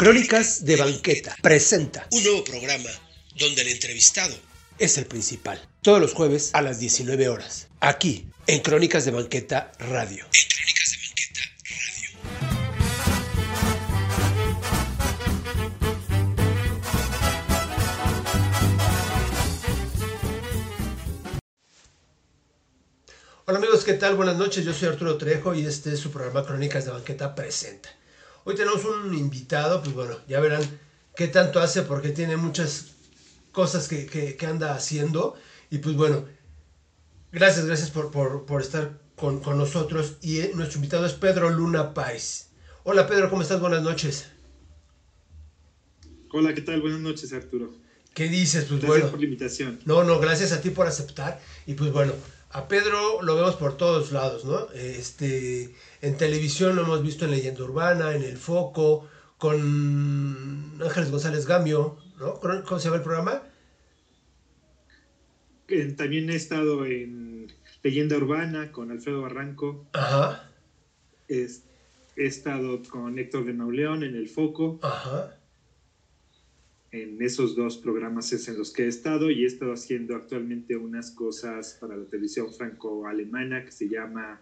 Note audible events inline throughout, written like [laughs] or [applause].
Crónicas de Banqueta presenta un nuevo programa donde el entrevistado es el principal. Todos los jueves a las 19 horas. Aquí, en Crónicas de Banqueta Radio. En Crónicas de Banqueta Radio. Hola amigos, ¿qué tal? Buenas noches, yo soy Arturo Trejo y este es su programa Crónicas de Banqueta Presenta. Hoy tenemos un invitado, pues bueno, ya verán qué tanto hace porque tiene muchas cosas que, que- que anda haciendo y pues bueno, gracias, gracias por, por- por estar con, con nosotros y eh, nuestro invitado es Pedro Luna Páez. Hola Pedro, ¿cómo estás? Buenas noches. Hola, ¿qué tal? Buenas noches, Arturo. ¿Qué dices? Pues Gracias bueno. por la invitación. No, no, gracias a ti por aceptar. Y pues bueno, a Pedro lo vemos por todos lados, ¿no? Este, en televisión lo hemos visto en Leyenda Urbana, en El Foco, con Ángeles González Gamio, ¿no? ¿Cómo se llama el programa? También he estado en Leyenda Urbana con Alfredo Barranco. Ajá, Es- He estado con Héctor de Mauleón en El Foco. ajá. En esos dos programas es en los que he estado y he estado haciendo actualmente unas cosas para la televisión franco-alemana que se llama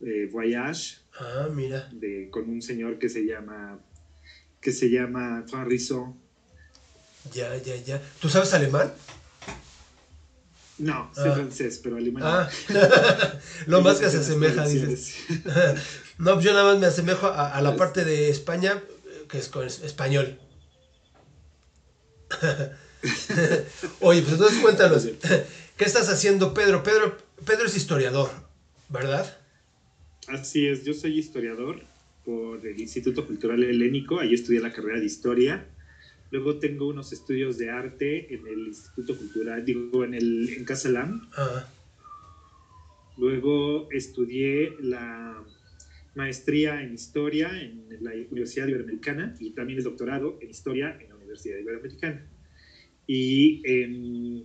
eh, Voyage, Ah, mira. de, con un señor que se llama que se llama Juan Risson. Ya, ya, ya. ¿Tú sabes alemán? No, sé Ah. francés, pero alemán. Ah, [laughs] lo más que se asemeja, dices. [laughs] No, yo nada más me asemejo a, a la parte de España, eh, que es con es- español. [laughs] Oye, pues entonces cuéntanos, ¿qué estás haciendo, Pedro? Pedro, Pedro es historiador, ¿verdad? Así es, yo soy historiador por el Instituto Cultural Helénico, ahí estudié la carrera de historia. Luego tengo unos estudios de arte en el Instituto Cultural, digo, en, el, en Casalam. Ah, Luego estudié la maestría en historia en la Universidad Iberoamericana y también el doctorado en historia en Universidad Iberoamericana. Y en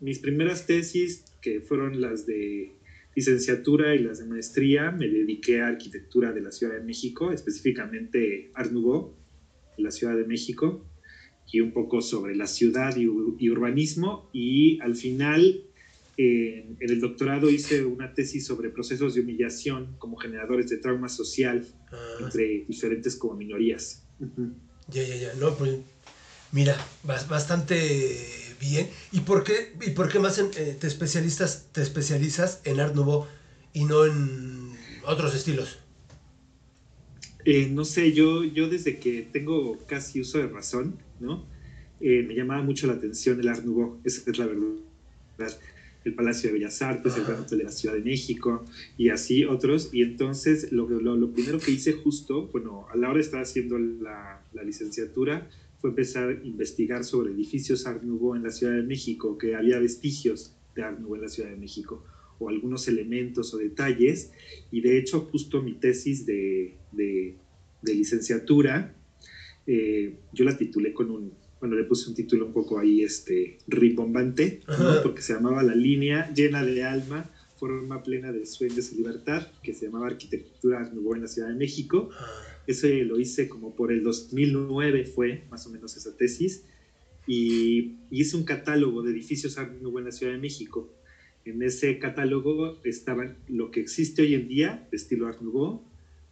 mis primeras tesis, que fueron las de licenciatura y las de maestría, me dediqué a arquitectura de la Ciudad de México, específicamente Art Nouveau, la Ciudad de México, y un poco sobre la ciudad y, ur- y urbanismo. Y al final, en, en el doctorado hice una tesis sobre procesos de humillación como generadores de trauma social ah, entre diferentes como minorías. Ya, ya, ya. No, pues mira, bas- bastante bien. ¿Y por qué, y por qué más en- eh, te, especialistas, te especializas en Art Nouveau y no en otros estilos? Eh, no sé, yo, yo desde que tengo casi uso de razón, ¿no? Eh, me llamaba mucho la atención el Art Nouveau, esa es la verdad. El Palacio de Bellas Artes, el. Gran Hotel de la Ciudad de México y así otros. Y entonces lo, lo, lo primero que hice justo, bueno, a la hora de estar haciendo la, la licenciatura, fue empezar a investigar sobre edificios Art Nouveau en la Ciudad de México, que había vestigios de Art Nouveau en la Ciudad de México, o algunos elementos o detalles. Y de hecho, justo mi tesis de, de, de licenciatura, eh, yo la titulé con un, bueno, le puse un título un poco ahí, este, rimbombante, ¿no? Ajá. porque se llamaba La línea llena de alma, forma plena de sueños y libertad, que se llamaba Arquitectura Art Nouveau en la Ciudad de México. Ah, Ese lo hice como por el 2009 fue más o menos esa tesis y, y hice un catálogo de edificios Art Nouveau en la Ciudad de México. En ese catálogo estaban lo que existe hoy en día de estilo Art Nouveau,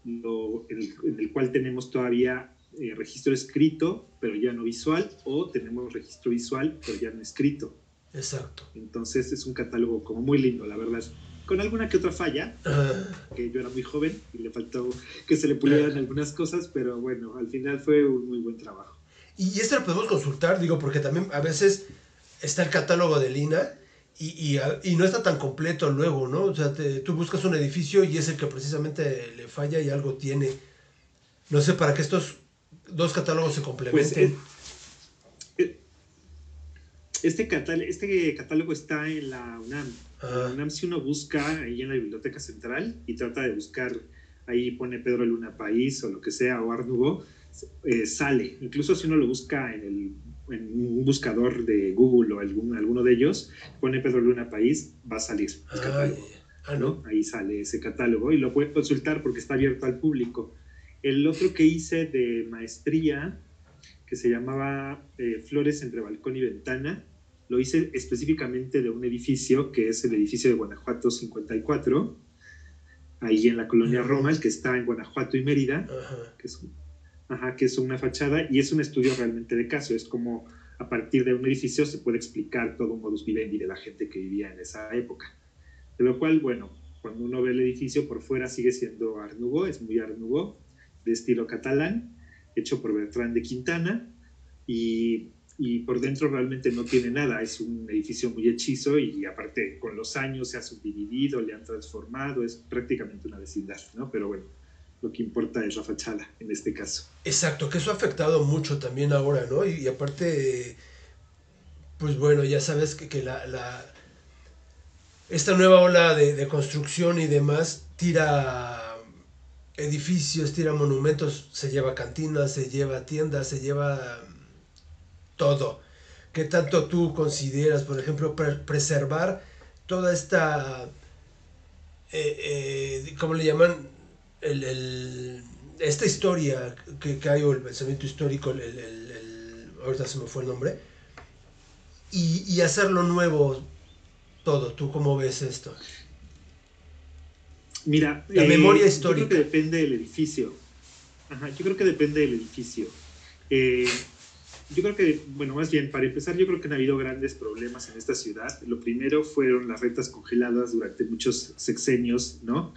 lo- en, el, en el cual tenemos todavía eh, registro escrito, pero ya no visual, o tenemos registro visual, pero ya no escrito. exacto. Entonces es un catálogo como muy lindo, la verdad. Con alguna que otra falla, Ah, que yo era muy joven y le faltó que se le pulieran algunas cosas, pero bueno, al final fue un muy buen trabajo. Y este lo podemos consultar, digo, porque también a veces está el catálogo de Lina y, y, no está tan completo luego, ¿no? O sea, te- tú buscas un edificio y es el que precisamente le falla y algo tiene. No sé, para que estos dos catálogos se Pues complementen. eh, eh, este, catálogo, este catálogo está en la UNAM. Ah. Si uno busca ahí en la Biblioteca Central y trata de buscar, ahí pone Pedro Luna País o lo que sea, o Nouveau, eh, sale. Incluso si uno lo busca en, el, en un buscador de Google o algún, alguno de ellos, pone Pedro Luna País, va a salir el catálogo. Ah, ¿no? Ahí sale ese catálogo y lo pueden consultar porque está abierto al público. El otro que hice de maestría que se llamaba eh, Flores entre balcón y ventana. Lo hice específicamente de un edificio que es el edificio de Guanajuato 54, ahí en la colonia Roma, el que está en Guanajuato y Mérida, que es, ajá, que es una fachada y es un estudio realmente de caso. Es como a partir de un edificio se puede explicar todo un modus vivendi de la gente que vivía en esa época. De lo cual, bueno, cuando uno ve el edificio por fuera sigue siendo Nouveau, es muy Nouveau, de estilo catalán, hecho por Bertrand de Quintana, y, y, por dentro realmente no tiene nada, es un edificio muy hechizo y aparte con los años se ha subdividido, le han transformado, es prácticamente una vecindad, ¿no? Pero bueno, lo que importa es la fachada en este caso. Exacto, que eso ha afectado mucho también ahora, ¿no? Y, aparte, pues bueno, ya sabes que, que la, esta nueva ola de, de construcción y demás tira edificios, tira monumentos, se lleva cantinas, se lleva tiendas, se lleva todo. ¿Qué tanto tú consideras, por ejemplo, preservar toda esta, eh, eh, ¿cómo le llaman? El, esta historia que, que, hay, o el pensamiento histórico, el, el, ahorita se me fue el nombre, y, y hacerlo nuevo todo. ¿Tú cómo ves esto? Mira, la memoria histórica. Yo creo que depende del edificio. Ajá, yo creo que depende del edificio. Eh, yo creo que, bueno, más bien, para empezar, yo creo que han habido grandes problemas en esta ciudad. Lo primero fueron las rentas congeladas durante muchos sexenios, ¿no?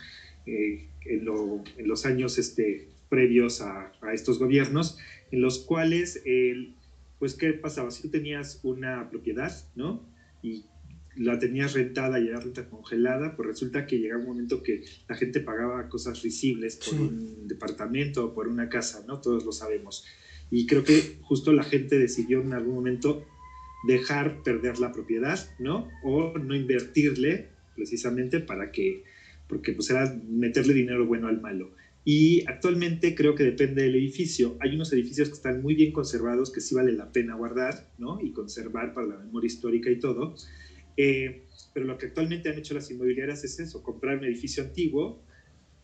Eh, en, lo, en, los años este, previos a, a, estos gobiernos, en los cuales, el, pues, ¿qué pasaba? Si tú tenías una propiedad, ¿no? Y la tenías rentada y era renta congelada, pues resulta que llegaba un momento que la gente pagaba cosas risibles por sí. un departamento o por una casa, ¿no? Todos lo sabemos. Y creo que justo la gente decidió en algún momento dejar perder la propiedad, ¿no? O no invertirle precisamente para que, porque pues era meterle dinero bueno al malo. Y actualmente creo que depende del edificio. Hay unos edificios que están muy bien conservados, que sí vale la pena guardar, ¿no? Y conservar para la memoria histórica y todo eh, pero lo que actualmente han hecho las inmobiliarias es eso, comprar un edificio antiguo,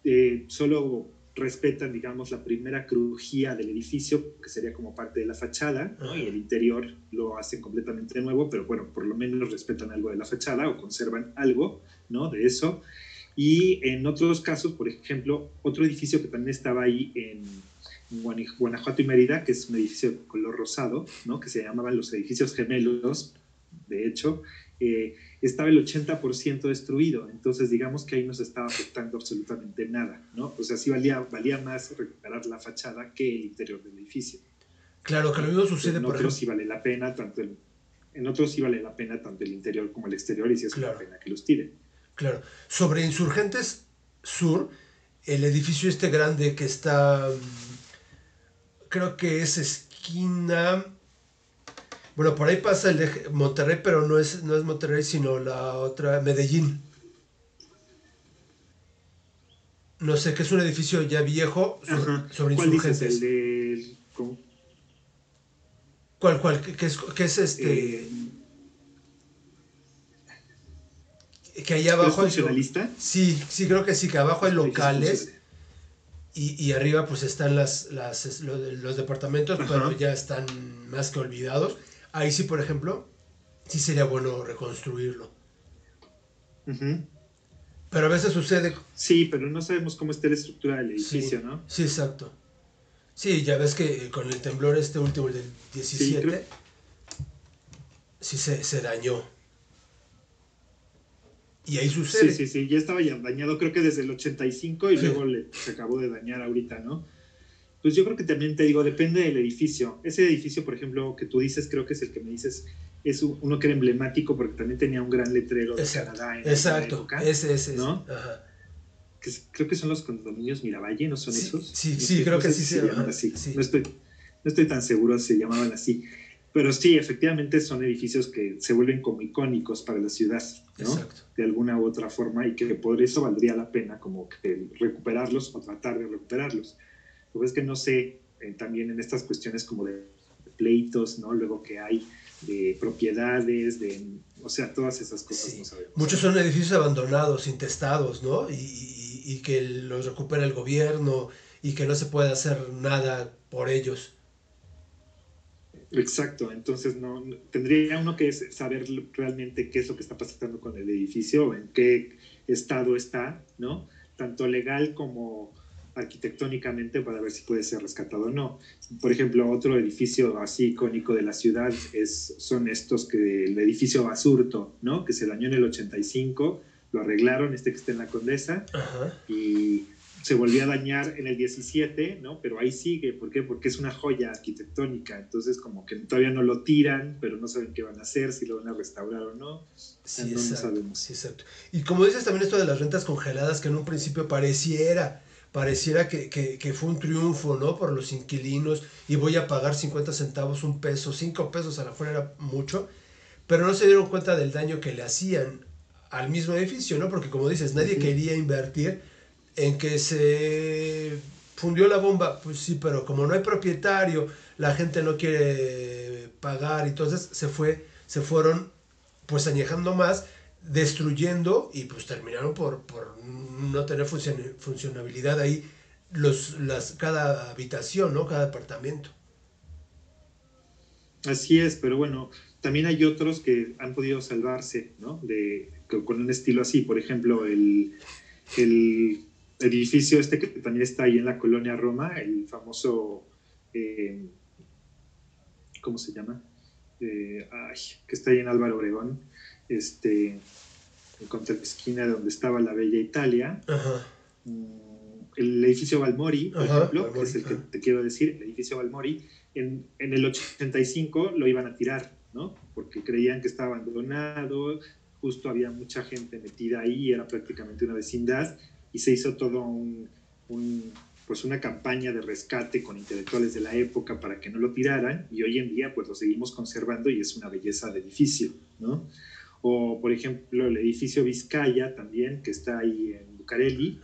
eh, solo respetan, digamos, la primera crujía del edificio, que sería como parte de la fachada, ¿no? y el interior lo hacen completamente nuevo, pero bueno, por lo menos respetan algo de la fachada o conservan algo ¿no? de eso. Y en otros casos, por ejemplo, otro edificio que también estaba ahí en, Guanajuato y Mérida, que es un edificio de color rosado, ¿no? que se llamaban los edificios gemelos, de hecho, eh, estaba el 80% destruido, entonces digamos que ahí no se estaba afectando absolutamente nada, ¿no? O sea, sí valía, valía más recuperar la fachada que el interior del edificio. Claro, que lo mismo sucede, en por otros sí vale la pena, tanto el, en otros sí vale la pena tanto el interior como el exterior y sí es claro. una pena que los tiren. Claro. Sobre Insurgentes Sur, el edificio este grande que está, creo que es esquina bueno, por ahí pasa el de Monterrey, pero no es, no es Monterrey, sino la otra, Medellín. No sé, que es un edificio ya viejo sobre, sobre ¿Cuál insurgentes. Dices, el de, ¿cómo? ¿Cuál, cuál? ¿Qué es, qué es este? Eh, que abajo. ¿Es funcionalista? Sí, sí, creo que sí, que abajo hay locales. Y, y, arriba pues están las, las los, los departamentos, Ajá. pero ya están más que olvidados. Ahí sí, por ejemplo, sí sería bueno reconstruirlo. Uh -huh. Pero a veces sucede... Sí, pero no sabemos cómo está la estructura del edificio, sí, ¿no? Sí, exacto. Sí, ya ves que con el temblor este último, el del 17, sí, creo... sí se, se, dañó. Y ahí sucede. Sí, sí, sí, ya estaba ya dañado creo que desde el 85 y sí. luego le, se acabó de dañar ahorita, ¿no? Pues yo creo que también te digo, depende del edificio. Ese edificio, por ejemplo, que tú dices, creo que es el que me dices, es uno que era emblemático porque también tenía un gran letrero de exacto, Canadá en exacto, época. Ese, ese, ¿no? Ajá. Que creo que son los condominios Miravalle, ¿no son sí, esos? Sí, no sí, sé, creo no que sí se llaman así. Sí. No, estoy, no estoy tan seguro si se llamaban así. Pero sí, efectivamente son edificios que se vuelven como icónicos para la ciudad, ¿no? Exacto. De alguna u otra forma y que por eso valdría la pena como que recuperarlos o tratar de recuperarlos. Lo que es que no sé, eh, también en estas cuestiones como de pleitos, ¿no? Luego que hay de propiedades, de, o sea, todas esas cosas sí. no sabemos. Muchos son edificios abandonados, intestados, ¿no? Y, y, y, que los recupera el gobierno y que no se puede hacer nada por ellos. Exacto, entonces no, tendría uno que saber realmente qué es lo que está pasando con el edificio, en qué estado está, ¿no? Tanto legal como arquitectónicamente para ver si puede ser rescatado o no. Por ejemplo, otro edificio así icónico de la ciudad es, son estos que el edificio Basurto, ¿no? Que se dañó en el 85, lo arreglaron, este que está en la Condesa, y se volvió a dañar en el 17, ¿no? Pero ahí sigue, ¿por qué? Porque es una joya arquitectónica, entonces como que todavía no lo tiran, pero no saben qué van a hacer, si lo van a restaurar o no. Sí, no, sabemos. Sí, exacto. Y como dices también esto de las rentas congeladas, que en un principio pareciera, pareciera que, que, fue un triunfo, ¿no? Por los inquilinos, y voy a pagar 50 centavos, un peso, 5 pesos a la fuera era mucho, pero no se dieron cuenta del daño que le hacían al mismo edificio, ¿no? Porque como dices, nadie quería invertir en que se fundió la bomba, pues sí, pero como no hay propietario, la gente no quiere pagar, entonces se fue, se fueron pues añejando más, destruyendo y pues terminaron por, por no tener funcionabilidad ahí los, las, cada habitación, ¿no? Cada departamento. Así es, pero bueno, también hay otros que han podido salvarse, ¿no? De, con un estilo así, por ejemplo, el, el edificio este que también está ahí en la colonia Roma, el famoso, eh, ¿cómo se llama? Eh, que está ahí en Álvaro Obregón, este, en contra la esquina de donde estaba la Bella Italia. Mm, el edificio Balmori, por ejemplo, que es el que te quiero decir, el edificio Balmori, en, en, el 85 lo iban a tirar, ¿no? Porque creían que estaba abandonado, justo había mucha gente metida ahí, era prácticamente una vecindad, y se hizo todo un, pues una campaña de rescate con intelectuales de la época para que no lo tiraran y hoy en día pues lo seguimos conservando y es una belleza de edificio, ¿no? O por ejemplo el edificio Vizcaya también que está ahí en Bucareli,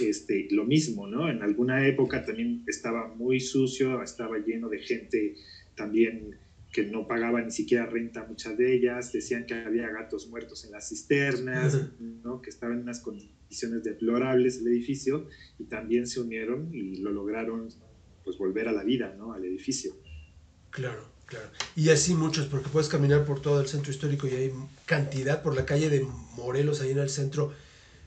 este, lo mismo, ¿no? En alguna época también estaba muy sucio, estaba lleno de gente también que no pagaba ni siquiera renta muchas de ellas, decían que había gatos muertos en las cisternas, ¿no? que estaban en unas condiciones deplorables el edificio y también se unieron y lo lograron pues volver a la vida, ¿no? Al edificio. Claro, claro. Y así muchos, porque puedes caminar por todo el centro histórico y hay cantidad por la calle de Morelos, ahí en el centro,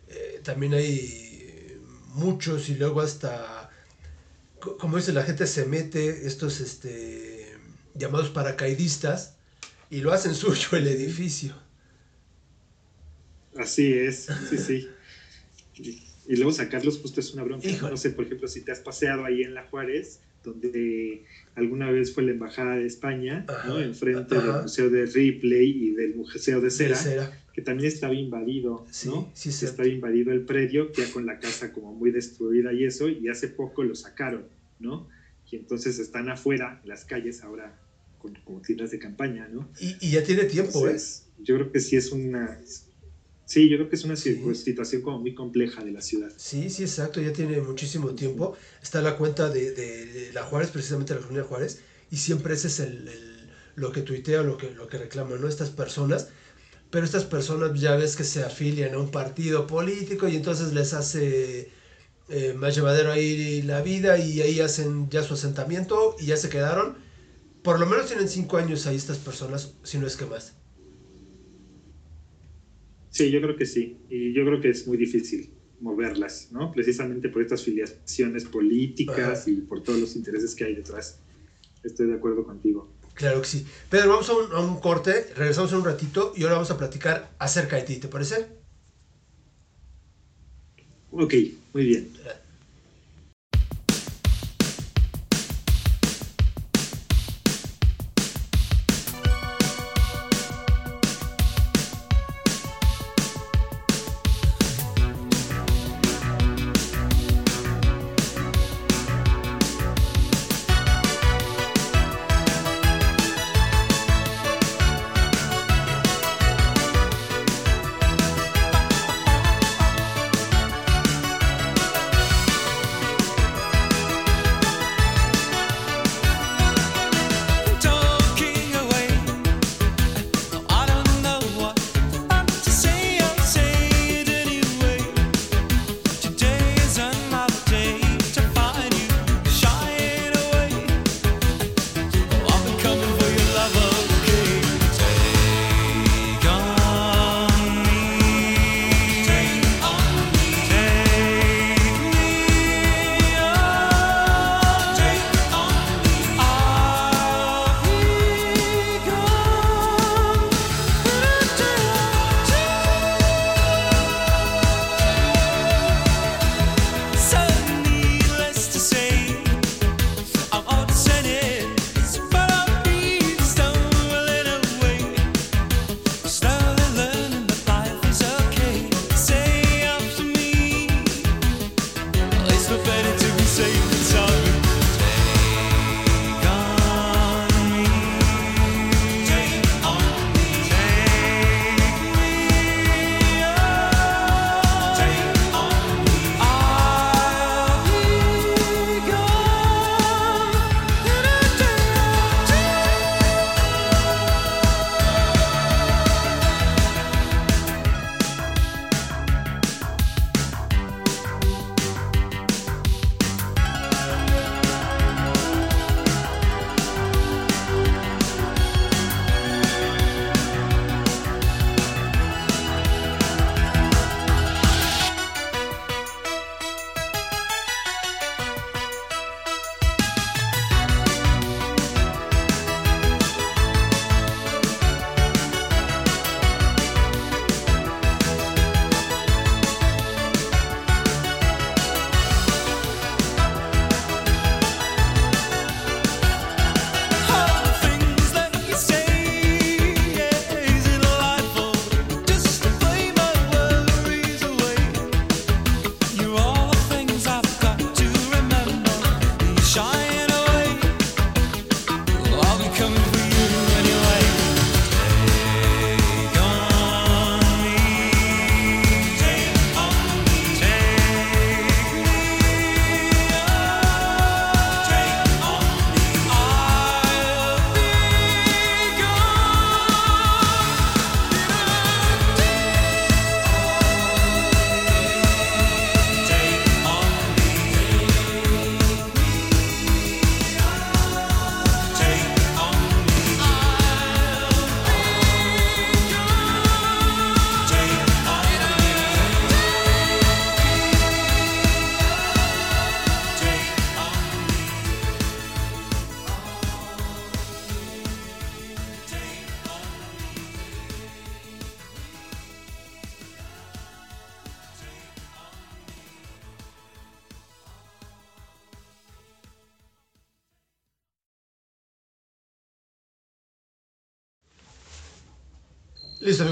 eh, también hay muchos y luego hasta, como dice, la gente se mete, estos, este llamados paracaidistas y lo hacen [laughs] suyo el edificio. Así es, sí, sí. Y, luego sacarlos justo es una bronca. No sé, por ejemplo, si te has paseado ahí en La Juárez, donde alguna vez fue la Embajada de España, ¿no? enfrente del Museo de Ripley y del Museo de Cera, que también estaba invadido, ¿no? Sí, sí, estaba invadido el predio, ya con la casa como muy destruida y eso, y hace poco lo sacaron, ¿no? y entonces están afuera, en las calles, ahora con, como tiendas de campaña, ¿no? Y, ya tiene tiempo, ¿eh? Yo creo que sí es una... Sí, yo creo que es una situación como muy compleja de la ciudad. Sí, sí, exacto, ya tiene muchísimo tiempo. Está la cuenta de, la Juárez, precisamente la colonia Juárez, y siempre ese es el, lo que tuitea, lo que, lo que reclaman, ¿no? Estas personas, pero estas personas ya ves que se afilian a un partido político y entonces les hace eh, más llevadero ahí la vida y ahí hacen ya su asentamiento y ya se quedaron. Por lo menos tienen cinco años ahí estas personas, si no es que más. Sí, yo creo que sí. Y yo creo que es muy difícil moverlas, ¿no? Precisamente por estas filiaciones políticas y por todos los intereses que hay detrás. Estoy de acuerdo contigo. Claro que sí. Pedro, vamos a un, a un corte, regresamos en un ratito y ahora vamos a platicar acerca de ti, ¿te parece? Ok, muy bien.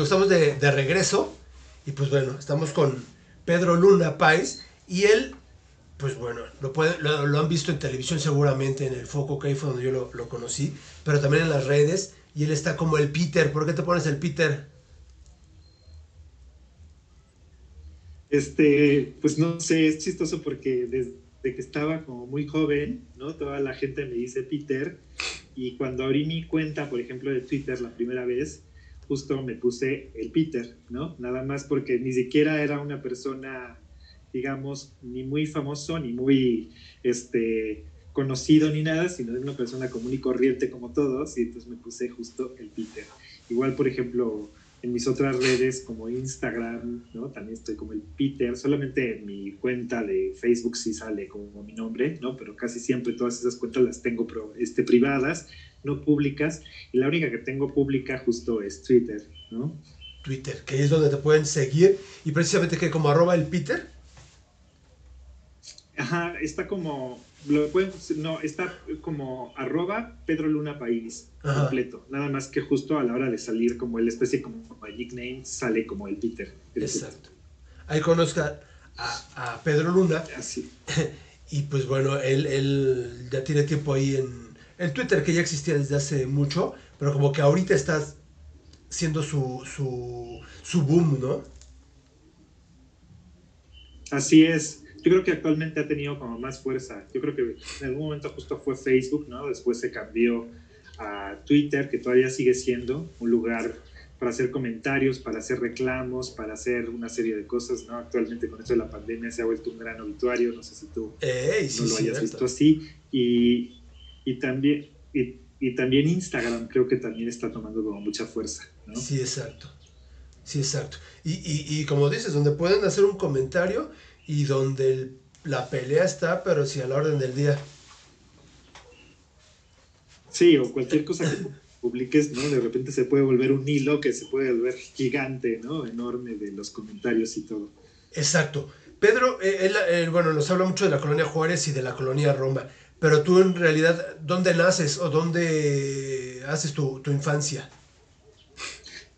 Estamos de, de regreso. Y pues bueno, estamos con Pedro Luna Páez. Y él, pues bueno, lo, puede, lo, han visto en televisión seguramente, en el Foco, que ahí fue donde yo lo, lo conocí. Pero también en las redes. Y él está como el Peter. ¿Por qué te pones el Peter? Este, pues no sé, es chistoso porque desde que estaba como muy joven, ¿no? Toda la gente me dice Peter. Y cuando abrí mi cuenta, por ejemplo, de Twitter la primera vez, justo me puse el Peter, ¿no? Nada más porque ni siquiera era una persona, digamos, ni muy famoso, ni muy, este, conocido ni nada, sino era una persona común y corriente como todos, y entonces me puse justo el Peter. Igual, por ejemplo, en mis otras redes como Instagram, ¿no? También estoy como el Peter, solamente en mi cuenta de Facebook sí sale como mi nombre, ¿no? Pero casi siempre todas esas cuentas las tengo este, privadas, no públicas, y la única que tengo pública justo es Twitter, ¿no? Twitter, que es donde te pueden seguir, y precisamente que como arroba el Peter. Ajá, está como lo pueden, no, está como arroba Pedro Luna País Ajá. completo. Nada más que justo a la hora de salir como el especie como el nickname sale como el Peter. El Exacto. Ahí conozca a, a, Pedro Luna. Así. [laughs] Y pues bueno, él, él ya tiene tiempo ahí en el Twitter que ya existía desde hace mucho, pero como que ahorita está siendo su, su, su boom, ¿no? Así es yo creo que actualmente ha tenido como más fuerza. Yo creo que en algún momento justo fue Facebook, ¿no? Después se cambió a Twitter, que todavía sigue siendo un lugar para hacer comentarios, para hacer reclamos, para hacer una serie de cosas, ¿no? Actualmente con esto de la pandemia se ha vuelto un gran obituario, no sé si tú Ey, sí, no lo hayas cierto. visto así. Y, y también... Y, y también Instagram creo que también está tomando como mucha fuerza, ¿no? Sí, exacto. Sí, exacto. Y, y, y como dices, donde pueden hacer un comentario y donde el, la pelea está, pero sí a la orden del día. Sí, o cualquier cosa que [laughs] publiques, ¿no? De repente se puede volver un hilo que se puede volver gigante, ¿no? Enorme de los comentarios y todo. Exacto. Pedro, eh, él, eh, bueno, nos habla mucho de la colonia Juárez y de la colonia Roma, pero tú en realidad, ¿dónde naces o dónde haces tu, tu infancia?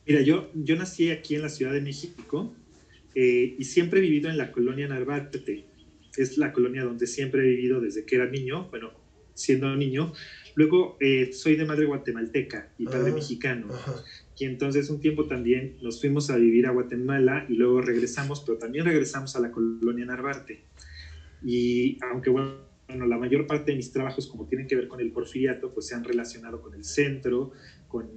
Mira, yo, yo nací aquí en la Ciudad de México, eh, y siempre he vivido en la colonia Narvarte. Es la colonia donde siempre he vivido desde que era niño, bueno, siendo niño. Luego eh, soy de madre guatemalteca y padre Ah, mexicano. Ajá. Y entonces un tiempo también nos fuimos a vivir a Guatemala y luego regresamos, pero también regresamos a la colonia Narvarte. Y aunque bueno, la mayor parte de mis trabajos como tienen que ver con el porfiriato, pues se han relacionado con el centro, con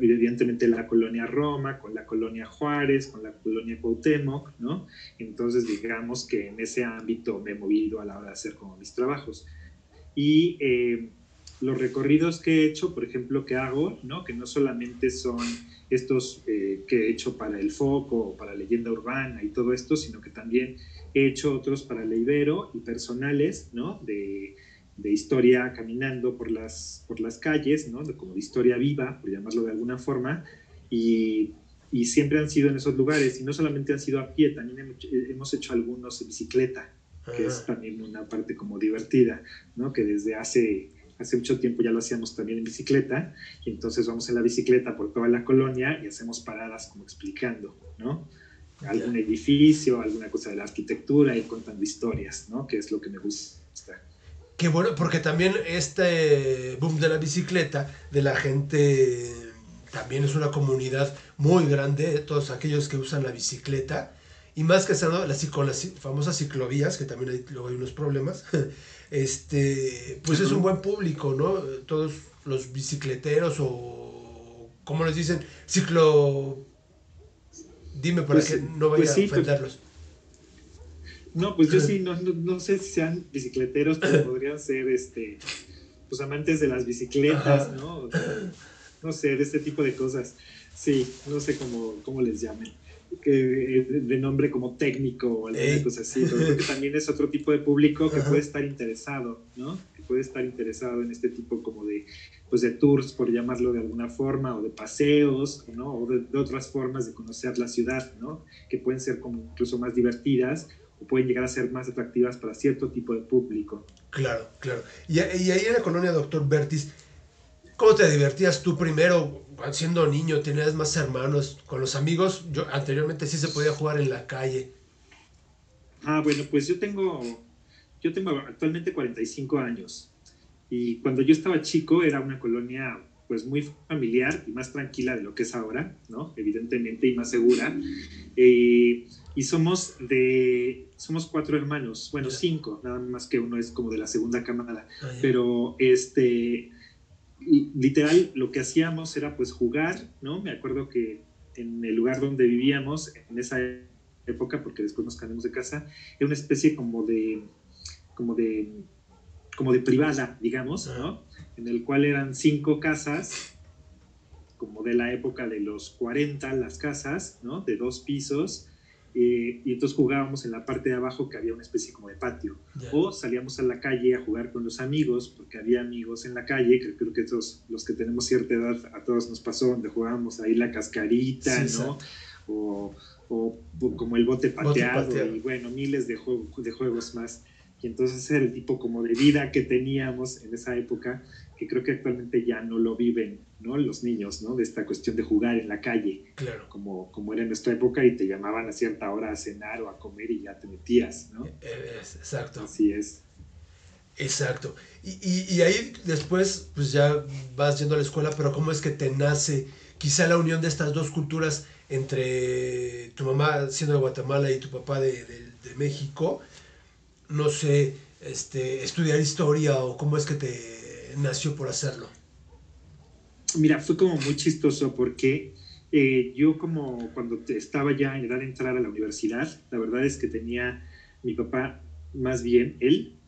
evidentemente la colonia Roma, con la colonia Juárez, con la colonia Cuauhtémoc, ¿no? Entonces digamos que en ese ámbito me he movido a la hora de hacer como mis trabajos. Y eh, los recorridos que he hecho, por ejemplo, que hago, ¿no? Que no solamente son estos eh, que he hecho para el foco para leyenda urbana y todo esto, sino que también he hecho otros para la Ibero y personales, ¿no? De, de historia caminando por las, por las calles, ¿no? De, como de historia viva, por llamarlo de alguna forma, y, y, siempre han sido en esos lugares, y no solamente han sido a pie, también hemos hecho algunos en bicicleta, que es también una parte como divertida, ¿no? Que desde hace, hace mucho tiempo ya lo hacíamos también en bicicleta, y entonces vamos en la bicicleta por toda la colonia y hacemos paradas como explicando, ¿no? algún edificio, alguna cosa de la arquitectura y contando historias, ¿no? Que es lo que me gusta. Qué bueno, porque también este boom de la bicicleta, de la gente, también es una comunidad muy grande, todos aquellos que usan la bicicleta, y más que las, con las famosas ciclovías, que también hay, luego hay unos problemas, este, pues es un buen público, ¿no? Todos los bicicleteros o, ¿cómo les dicen? Ciclo... Dime para Pues, que no vaya pues sí, a ofenderlos. No, pues yo sí, no, no, no sé si sean bicicleteros, pero [laughs] podrían ser este, pues amantes de las bicicletas, Ajá. ¿no? O sea, no sé, de este tipo de cosas. Sí, no sé cómo, cómo les llamen. Que, de nombre como técnico o alguna Ey. cosa así. Pero creo que también es otro tipo de público que Ajá. puede estar interesado, ¿no? Que puede estar interesado en este tipo como de, pues de tours, por llamarlo de alguna forma, o de paseos, ¿no? O de, de otras formas de conocer la ciudad, ¿no? Que pueden ser como incluso más divertidas o pueden llegar a ser más atractivas para cierto tipo de público. Claro, claro. Y, y ahí en la colonia Doctor Bertis, ¿Cómo te divertías tú primero siendo niño? ¿Tenías más hermanos con los amigos? Yo anteriormente sí se podía jugar en la calle. Ah, bueno, pues yo tengo, yo tengo actualmente 45 años. Y cuando yo estaba chico era una colonia pues muy familiar y más tranquila de lo que es ahora, ¿no? Evidentemente y más segura. Eh, y somos de, somos cuatro hermanos, bueno, cinco, nada más que uno es como de la segunda camada. Ah. Pero este, literal, lo que hacíamos era pues jugar, ¿no? Me acuerdo que en el lugar donde vivíamos, en esa época, porque después nos cambiamos de casa, era una especie como de, como de, como de privada, digamos, ¿no? En el cual eran cinco casas, como de la época de los 40, las casas, ¿no? De dos pisos, eh, y entonces jugábamos en la parte de abajo que había una especie como de patio. O salíamos a la calle a jugar con los amigos, porque había amigos en la calle, que creo que todos los que tenemos cierta edad, a todos nos pasó, donde jugábamos ahí la cascarita, Sí, ¿no? O, o- o como el bote pateado, pateado. y bueno, miles de, juego- de juegos más. Y entonces era el tipo como de vida que teníamos en esa época, que creo que actualmente ya no lo viven, ¿no? Los niños, ¿no? De esta cuestión de jugar en la calle Claro. como, como era en nuestra época y te llamaban a cierta hora a cenar o a comer y ya te metías, ¿no? Eh, es- exacto. Así es. Exacto. Y, y- y ahí después, pues ya vas yendo a la escuela, pero ¿cómo es que te nace quizá la unión de estas dos culturas entre tu mamá siendo de Guatemala y tu papá de, de- de México? No sé, este, estudiar historia o cómo es que te nació por hacerlo. Mira, fue como muy chistoso porque eh, yo como cuando estaba ya en edad de entrar a la universidad, la verdad es que tenía mi papá, más bien él,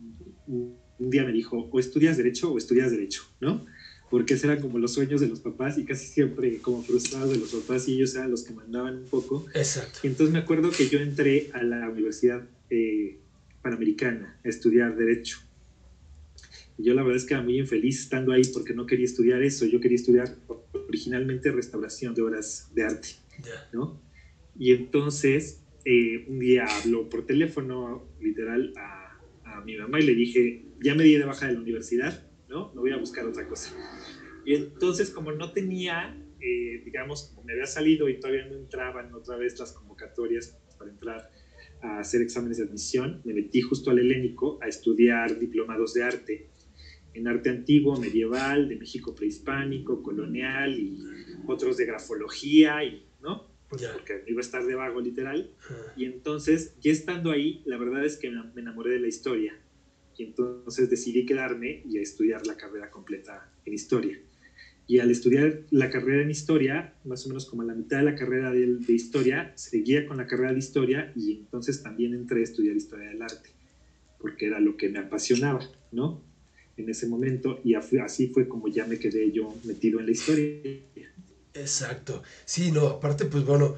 un un día me dijo, o estudias derecho o estudias derecho, ¿no? Porque esos eran como los sueños de los papás y casi siempre como frustrados de los papás y ellos eran los que mandaban un poco. Exacto. Y entonces me acuerdo que yo entré a la Universidad eh, Panamericana a estudiar Derecho. Yo la verdad es que era muy infeliz estando ahí porque no quería estudiar eso. Yo quería estudiar originalmente restauración de obras de arte. ¿no? Y entonces eh, un día habló por teléfono, literal, a, a mi mamá y le dije, ya me di de baja de la universidad, ¿no? Me voy a buscar otra cosa. Y entonces, como no tenía, eh, digamos, como me había salido y todavía no entraban otra vez las convocatorias para entrar a hacer exámenes de admisión, me metí justo al helénico a estudiar diplomados de arte, en arte antiguo, medieval, de México prehispánico, colonial y otros de grafología, y, ¿no? Pues porque iba a estar de vago literal. Y entonces, ya estando ahí, la verdad es que me enamoré de la historia. Y entonces decidí quedarme y a estudiar la carrera completa en historia. Y al estudiar la carrera en historia, más o menos como a la mitad de la carrera de, de historia, seguía con la carrera de historia y entonces también entré a estudiar historia del arte, porque era lo que me apasionaba, ¿no? En ese momento, y así fue como ya me quedé yo metido en la historia. Exacto. Sí, no, aparte, pues bueno,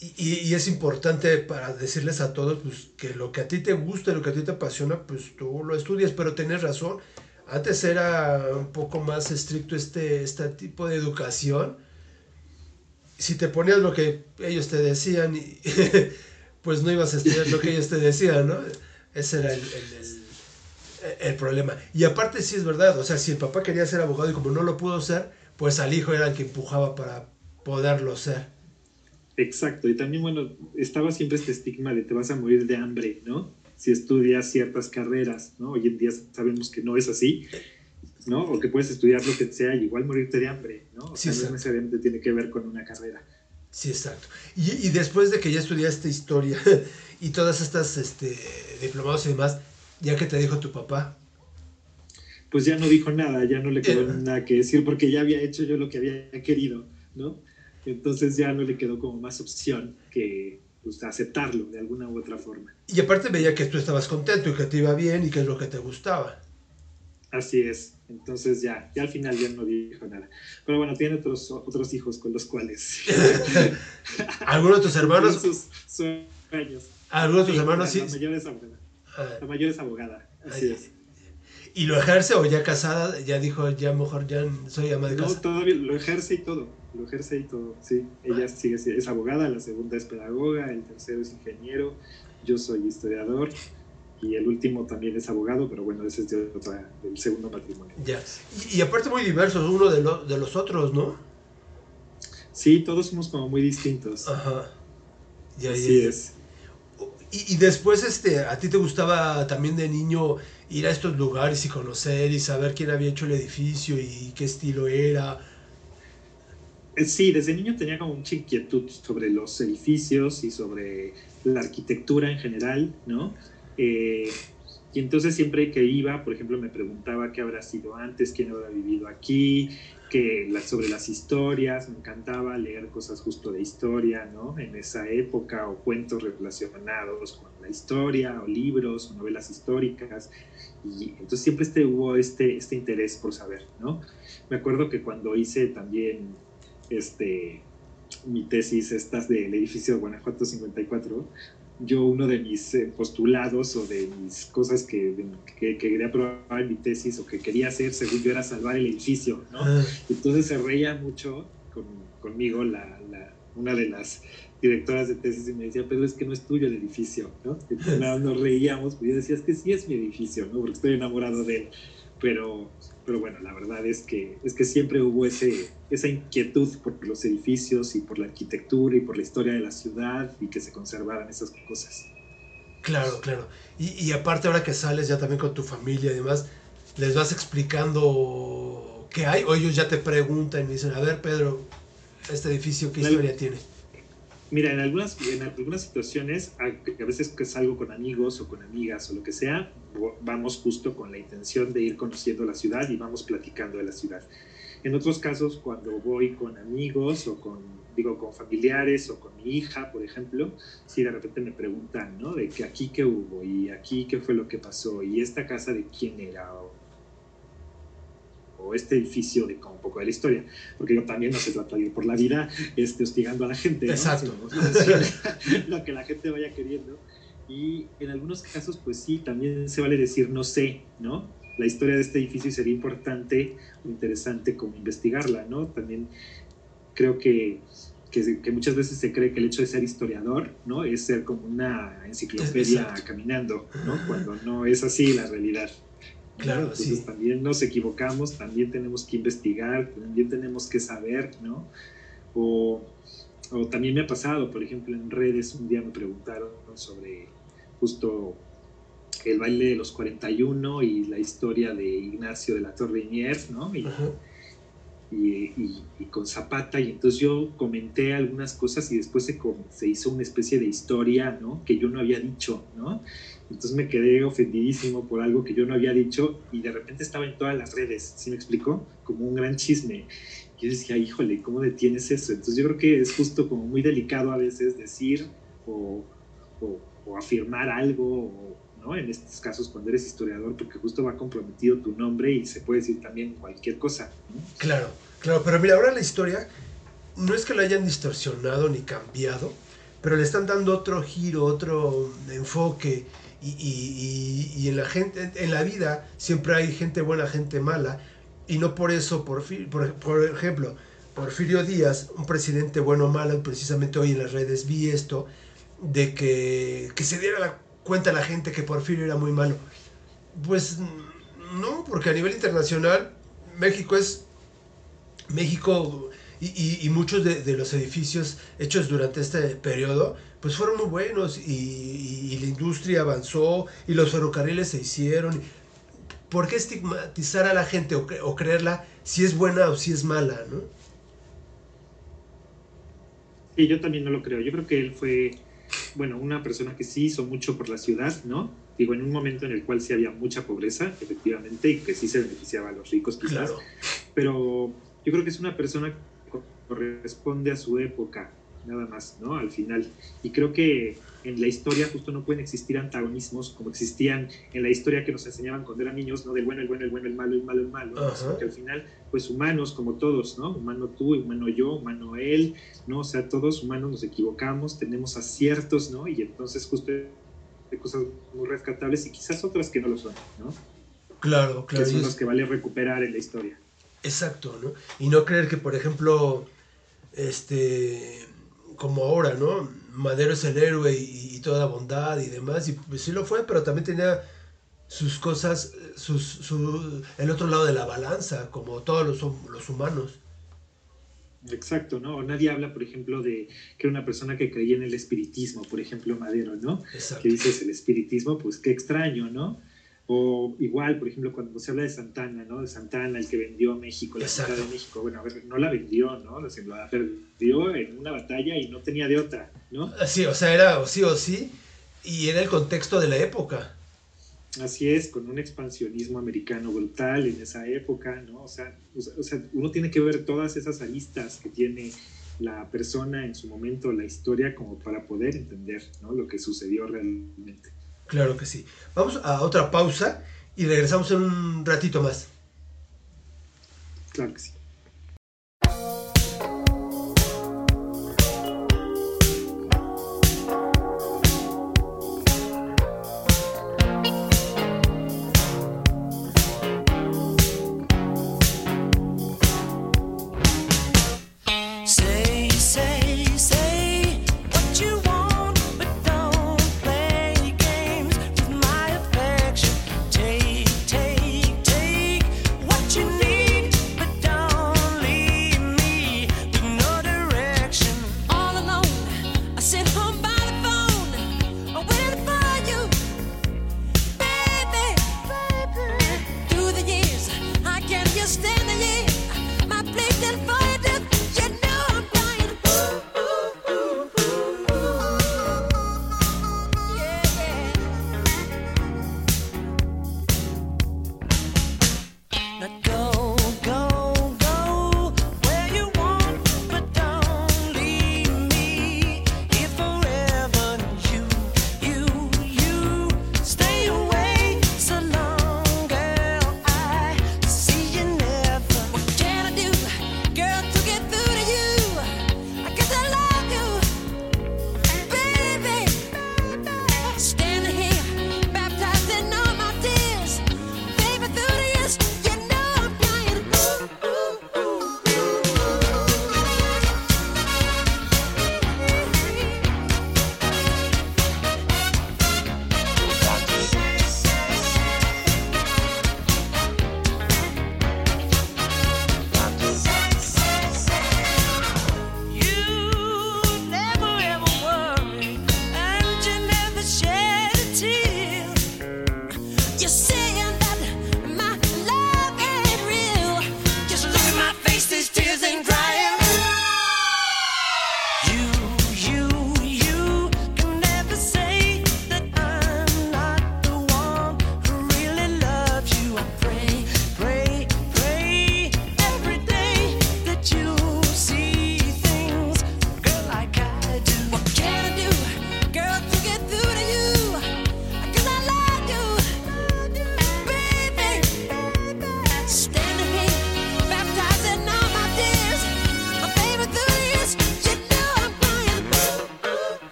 y, es importante para decirles a todos pues, que lo que a ti te gusta, lo que a ti te apasiona, pues tú lo estudias, pero tienes razón. Antes era un poco más estricto este, este tipo de educación. Si te ponías lo que ellos te decían, [laughs] pues no ibas a estudiar lo que ellos te decían, ¿no? Ese era el, el- el- el problema. Y aparte sí es verdad, o sea, si el papá quería ser abogado y como no lo pudo ser, pues al hijo era el que empujaba para poderlo ser. Exacto, y también, bueno, estaba siempre este estigma de te vas a morir de hambre, ¿no? Si estudias ciertas carreras, ¿no? Hoy en día sabemos que no es así, ¿no? O que puedes estudiar lo que sea y igual morirte de hambre, ¿no? O Sí, sea, no necesariamente tiene que ver con una carrera. Sí, exacto. Y, y después de que ya estudiaste historia [laughs] y todas estas este, diplomados y demás, ya que te dijo tu papá, Pues ya no dijo nada, ya no le quedó Eh. nada que decir porque ya había hecho yo lo que había querido, ¿no? Entonces ya no le quedó como más opción que pues, aceptarlo de alguna u otra forma. y aparte veía que tú estabas contento y que te iba bien y que es lo que te gustaba. Así es. Entonces ya, ya al final ya no dijo nada. Pero bueno, tiene otros, otros hijos con los cuales. [laughs] ¿Alguno de tus hermanos? sus sueños. ¿Alguno de tus hermanos sí? la mayor es abogada. Ah, La mayor es abogada. Así Ay, es. ¿Y lo ejerce o ya casada? Ya dijo, ya mejor ya soy ama de No, todavía lo ejerce y todo. Lo ejerce y todo. Sí, ella sigue siendo- es abogada, la segunda es pedagoga, el tercero es ingeniero, yo soy historiador y el último también es abogado, pero bueno, ese es de otra, del segundo matrimonio. Ya. Y, y aparte muy diversos uno de, lo- de los otros, ¿no? Sí, todos somos como muy distintos. Ajá. Ya, ya, Así ya. es. Y, después, este, ¿a ti te gustaba también de niño ir a estos lugares y conocer y saber quién había hecho el edificio y qué estilo era? Eh, Sí, desde niño tenía como mucha inquietud sobre los edificios y sobre la arquitectura en general, ¿no? Eh, y entonces siempre que iba, por ejemplo, me preguntaba qué habrá sido antes, quién habrá vivido aquí, que la- sobre las historias, me encantaba leer cosas justo de historia, ¿no? En esa época, o cuentos relacionados con la historia, o libros, o novelas históricas. Y entonces siempre este, hubo este, este interés por saber, ¿no? Me acuerdo que cuando hice también este, mi tesis, estas del edificio de Guanajuato 54, yo uno de mis eh, postulados o de mis cosas que, que, que quería probar en mi tesis o que quería hacer, según yo, era salvar el edificio, ¿no? Ah, Entonces se reía mucho con, conmigo la, la- una de las directoras de tesis y me decía, pero es que no es tuyo el edificio, ¿no? Entonces nada, nos reíamos, pues yo decía, es que sí es mi edificio, ¿no? Porque estoy enamorado de él. Pero, pero bueno, la verdad es que, es que siempre hubo ese, esa inquietud por los edificios y por la arquitectura y por la historia de la ciudad y que se conservaran esas cosas. claro, claro. Y, y aparte ahora que sales ya también con tu familia y demás, les vas explicando qué hay o ellos ya te preguntan y dicen, a ver Pedro, este edificio, ¿qué Claro. historia tiene? Mira, en algunas, en algunas situaciones, a, veces que salgo con amigos o con amigas o lo que sea, vamos justo con la intención de ir conociendo la ciudad y vamos platicando de la ciudad. En otros casos, cuando voy con amigos o con, digo, con familiares o con mi hija, por ejemplo, si de repente me preguntan, ¿no? De que aquí qué hubo y aquí qué fue lo que pasó y esta casa de quién era o, o este edificio de como un poco de la historia, porque yo también no se trata de ir por la vida este, hostigando a la gente, ¿no? Exacto. [laughs] Lo que la gente vaya queriendo. Y en algunos casos, pues sí, también se vale decir no sé, ¿no? La historia de este edificio sería importante o interesante como investigarla, ¿no? También creo que, que, que muchas veces se cree que el hecho de ser historiador, ¿no? Es ser como una enciclopedia Exacto. caminando, ¿no? Cuando no es así la realidad. Claro, Entonces sí. también nos equivocamos, también tenemos que investigar, también tenemos que saber, ¿no? O, o también me ha pasado, por ejemplo, en redes un día me preguntaron sobre justo el baile de los 41 y la historia de Ignacio de la Torre Mier, ¿no? Y, y, y- y con Zapata, y entonces yo comenté algunas cosas y después se, se hizo una especie de historia, ¿no? Que yo no había dicho, ¿no? Entonces me quedé ofendidísimo por algo que yo no había dicho y de repente estaba en todas las redes, ¿sí me explicó? Como un gran chisme. Y yo decía, híjole, ¿cómo detienes eso? Entonces yo creo que es justo como muy delicado a veces decir o, o- afirmar algo, ¿no? En estos casos cuando eres historiador, porque justo va comprometido tu nombre y se puede decir también cualquier cosa. Claro, claro, pero mira, ahora la historia no es que la hayan distorsionado ni cambiado, pero le están dando otro giro, otro enfoque. Y, y- y- en la gente, en la vida siempre hay gente buena, gente mala, y no por eso, Porfirio, por, por ejemplo, Porfirio Díaz, un presidente bueno o malo, precisamente hoy en las redes vi esto, de que, que se diera la cuenta la gente que Porfirio era muy malo. Pues no, porque a nivel internacional México es México y, y- y muchos de, de los edificios hechos durante este periodo pues fueron muy buenos y, y- la industria avanzó y los ferrocarriles se hicieron. ¿Por qué estigmatizar a la gente o, o creerla si es buena o si es mala? ¿no? Sí, yo también no lo creo. Yo creo que él fue, bueno, una persona que sí hizo mucho por la ciudad, ¿no? Digo, en un momento en el cual sí había mucha pobreza, efectivamente, y que sí se beneficiaba a los ricos, quizás. Claro. Pero yo creo que es una persona corresponde a su época, nada más, ¿no? Al final. Y creo que en la historia justo no pueden existir antagonismos como existían en la historia que nos enseñaban cuando eran niños, ¿no? Del bueno, el bueno, el bueno, el malo, el malo, el malo. ¿no? Que al final, pues humanos como todos, ¿no? Humano tú, humano yo, humano él, ¿no? O sea, todos humanos nos equivocamos, tenemos aciertos, ¿no? Y entonces justo hay cosas muy rescatables y quizás otras que no lo son, ¿no? Claro, claro. que son las que vale recuperar en la historia. Exacto, ¿no? Y no creer que, por ejemplo, este, como ahora, ¿no? Madero es el héroe y, y toda bondad y demás, y pues sí lo fue, pero también tenía sus cosas, sus, su, el otro lado de la balanza, como todos los, los humanos. Exacto, ¿no? Nadie habla, por ejemplo, de que una persona que creía en el espiritismo, por ejemplo, Madero, ¿no? Exacto. Que dices el espiritismo, pues qué extraño, ¿no? O igual, por ejemplo, cuando se habla de Santana, ¿no? De Santana, el que vendió México, la ciudad de México. Bueno, a ver, no la vendió, ¿no? O sea, la perdió en una batalla y no tenía de otra, ¿no? Sí, o sea, era o sí o sí, y era el contexto de la época. Así es, con un expansionismo americano brutal en esa época, ¿no? O sea, o sea, uno tiene que ver todas esas aristas que tiene la persona en su momento, la historia, como para poder entender, ¿no? Lo que sucedió realmente. Claro que sí. Vamos a otra pausa y regresamos en un ratito más. Claro que sí.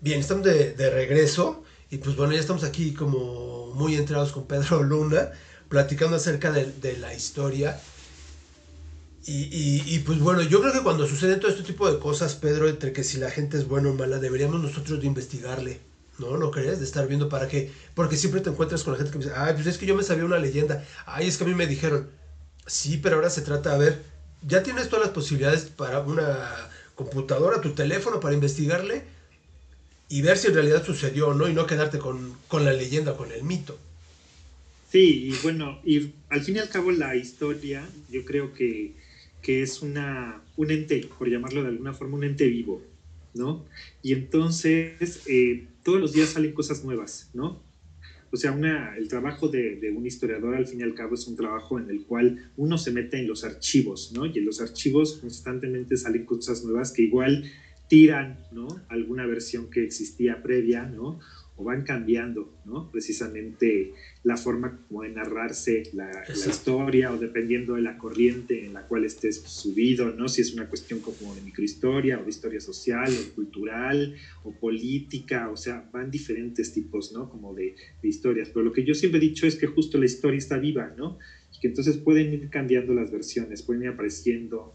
Bien, estamos de, regreso Y pues bueno, ya estamos aquí como muy entrados con Pedro Luna, platicando acerca de, la historia. Y, pues bueno, yo creo que cuando suceden todo este tipo de cosas, Pedro, entre que si la gente es buena o mala, deberíamos nosotros investigarle. ¿No? ¿No crees? De estar viendo para qué. Porque siempre te encuentras con la gente que me dice, ay, pues es que yo me sabía una leyenda. Ay, es que a mí me dijeron. Sí, pero ahora se trata, a ver, ya tienes todas las posibilidades para una computadora, tu teléfono, para investigarle y ver si en realidad sucedió o no y no quedarte con, con la leyenda, con el mito. Sí, y bueno, y al fin y al cabo la historia, yo creo que, que es una, un ente, por llamarlo de alguna forma, un ente vivo, ¿no? Y entonces eh, todos los días salen cosas nuevas, ¿no? O sea, una, el trabajo de, de un historiador al fin y al cabo es un trabajo en el cual uno se mete en los archivos, ¿no? Y en los archivos constantemente salen cosas nuevas que igual tiran, ¿no? Alguna versión que existía previa, ¿no? O van cambiando, ¿no? Precisamente la forma como de narrarse la, historia o dependiendo de la corriente en la cual estés subido, ¿no? Si es una cuestión como de microhistoria o de historia social o cultural o política, o sea, van diferentes tipos, ¿no? Como de, de historias. Pero lo que yo siempre he dicho es que justo la historia está viva, ¿no? Y que entonces pueden ir cambiando las versiones, pueden ir apareciendo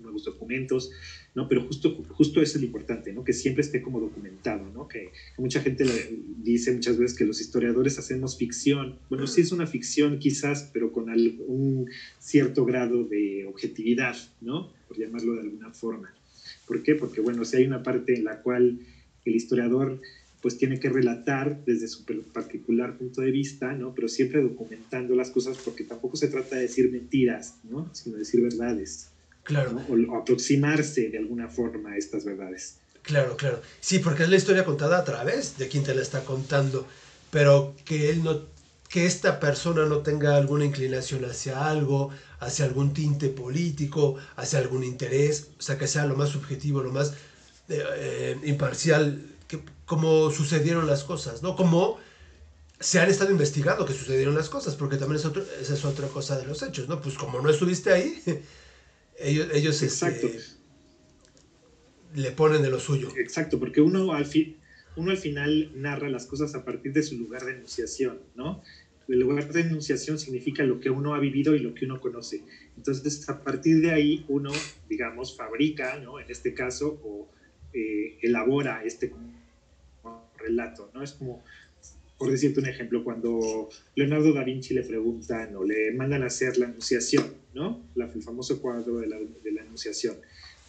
nuevos documentos, ¿no? Pero justo, justo eso es lo importante, ¿no? Que siempre esté como documentado, ¿no? Que, mucha gente le dice muchas veces que los historiadores hacemos ficción. Bueno, sí es una ficción quizás, pero con un cierto grado de objetividad, ¿no? Por llamarlo de alguna forma. ¿Por qué? Porque, bueno, si hay una parte en la cual el historiador pues tiene que relatar desde su particular punto de vista, ¿no? Pero siempre documentando las cosas porque tampoco se trata de decir mentiras, ¿no? Sino decir verdades. Claro, ¿no? o, o aproximarse de alguna forma a estas verdades. claro, claro. Sí, porque es la historia contada a través de quien te la está contando, pero que él no, que esta persona no tenga alguna inclinación hacia algo, hacia algún tinte político, hacia algún interés, o sea, que sea lo más subjetivo, lo más eh, eh, imparcial, que, como sucedieron las cosas, ¿no? Como se han estado investigando que sucedieron las cosas, porque también es otro, esa es otra cosa de los hechos, ¿no? Pues como no estuviste ahí, ellos, ellos este, Exacto. le ponen de lo suyo. Exacto, porque uno al, fi- uno al final narra las cosas a partir de su lugar de enunciación, ¿no? El lugar de enunciación significa lo que uno ha vivido y lo que uno conoce. Entonces, a partir de ahí, uno, digamos, fabrica, ¿no? En este caso, o eh, elabora este relato, ¿no? Es como, por decirte un ejemplo, cuando Leonardo da Vinci le preguntan o le mandan a hacer la enunciación, ¿no? La- el famoso cuadro de la, de la enunciación.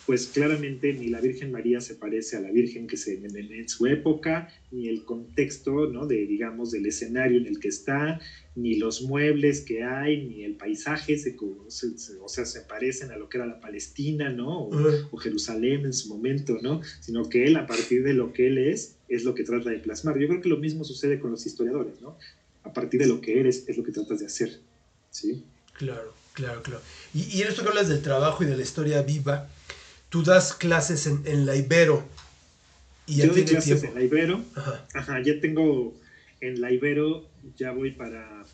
Pues claramente ni la Virgen María se parece a la Virgen que se en, en su época, ni el contexto, ¿no? De, digamos, del escenario en el que está, ni los muebles que hay, ni el paisaje, se, se- se- o sea, se parecen a lo que era la Palestina, ¿no? O, o Jerusalén en su momento, ¿no? Sino que él, a partir de lo que él es, es lo que trata de plasmar. Yo creo que lo mismo sucede con los historiadores, ¿no? A partir de lo que eres, es lo que tratas de hacer, ¿sí? Claro, claro, claro. Y, y en esto que hablas del trabajo y de la historia viva, tú das clases en, en la Ibero y ya Yo doy clases tiempo. en la Ibero, Ajá. ajá, ya tengo en la Ibero, ya voy para